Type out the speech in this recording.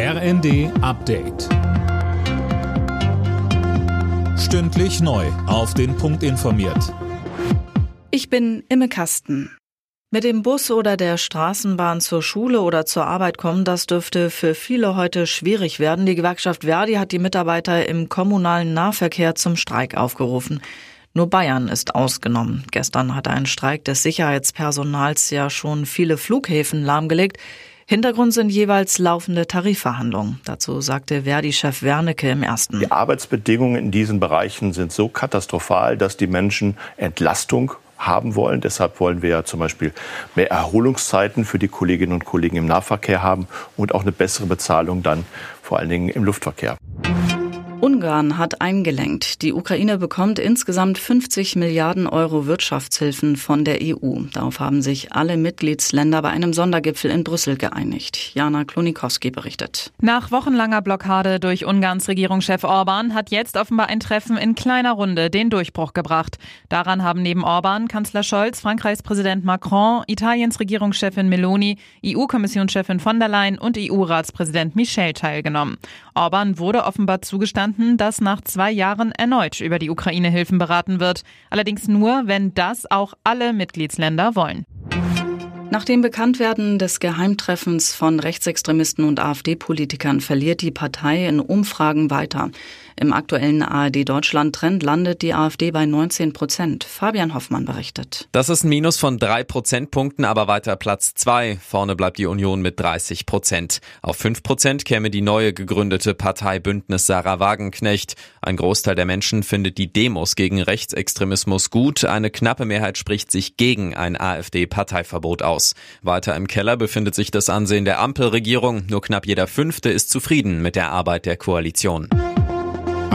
RND Update. Stündlich neu. Auf den Punkt informiert. Ich bin Imme Kasten. Mit dem Bus oder der Straßenbahn zur Schule oder zur Arbeit kommen, das dürfte für viele heute schwierig werden. Die Gewerkschaft Verdi hat die Mitarbeiter im kommunalen Nahverkehr zum Streik aufgerufen. Nur Bayern ist ausgenommen. Gestern hat ein Streik des Sicherheitspersonals ja schon viele Flughäfen lahmgelegt. Hintergrund sind jeweils laufende Tarifverhandlungen. Dazu sagte Verdi-Chef Wernicke im ersten. Die Arbeitsbedingungen in diesen Bereichen sind so katastrophal, dass die Menschen Entlastung haben wollen. Deshalb wollen wir ja zum Beispiel mehr Erholungszeiten für die Kolleginnen und Kollegen im Nahverkehr haben und auch eine bessere Bezahlung dann vor allen Dingen im Luftverkehr. Ungarn hat eingelenkt. Die Ukraine bekommt insgesamt 50 Milliarden Euro Wirtschaftshilfen von der EU. Darauf haben sich alle Mitgliedsländer bei einem Sondergipfel in Brüssel geeinigt. Jana Klonikowski berichtet. Nach wochenlanger Blockade durch Ungarns Regierungschef Orban hat jetzt offenbar ein Treffen in kleiner Runde den Durchbruch gebracht. Daran haben neben Orban Kanzler Scholz, Frankreichs Präsident Macron, Italiens Regierungschefin Meloni, EU-Kommissionschefin von der Leyen und EU-Ratspräsident Michel teilgenommen. Orban wurde offenbar zugestanden, dass nach zwei Jahren erneut über die Ukraine-Hilfen beraten wird. Allerdings nur, wenn das auch alle Mitgliedsländer wollen. Nach dem Bekanntwerden des Geheimtreffens von Rechtsextremisten und AfD-Politikern verliert die Partei in Umfragen weiter. Im aktuellen ARD Deutschland Trend landet die AfD bei 19 Prozent. Fabian Hoffmann berichtet. Das ist ein Minus von drei Prozentpunkten, aber weiter Platz zwei. Vorne bleibt die Union mit 30 Prozent. Auf fünf Prozent käme die neue gegründete Partei Bündnis Sarah Wagenknecht. Ein Großteil der Menschen findet die Demos gegen Rechtsextremismus gut. Eine knappe Mehrheit spricht sich gegen ein AfD-Parteiverbot aus. Weiter im Keller befindet sich das Ansehen der Ampelregierung. Nur knapp jeder Fünfte ist zufrieden mit der Arbeit der Koalition.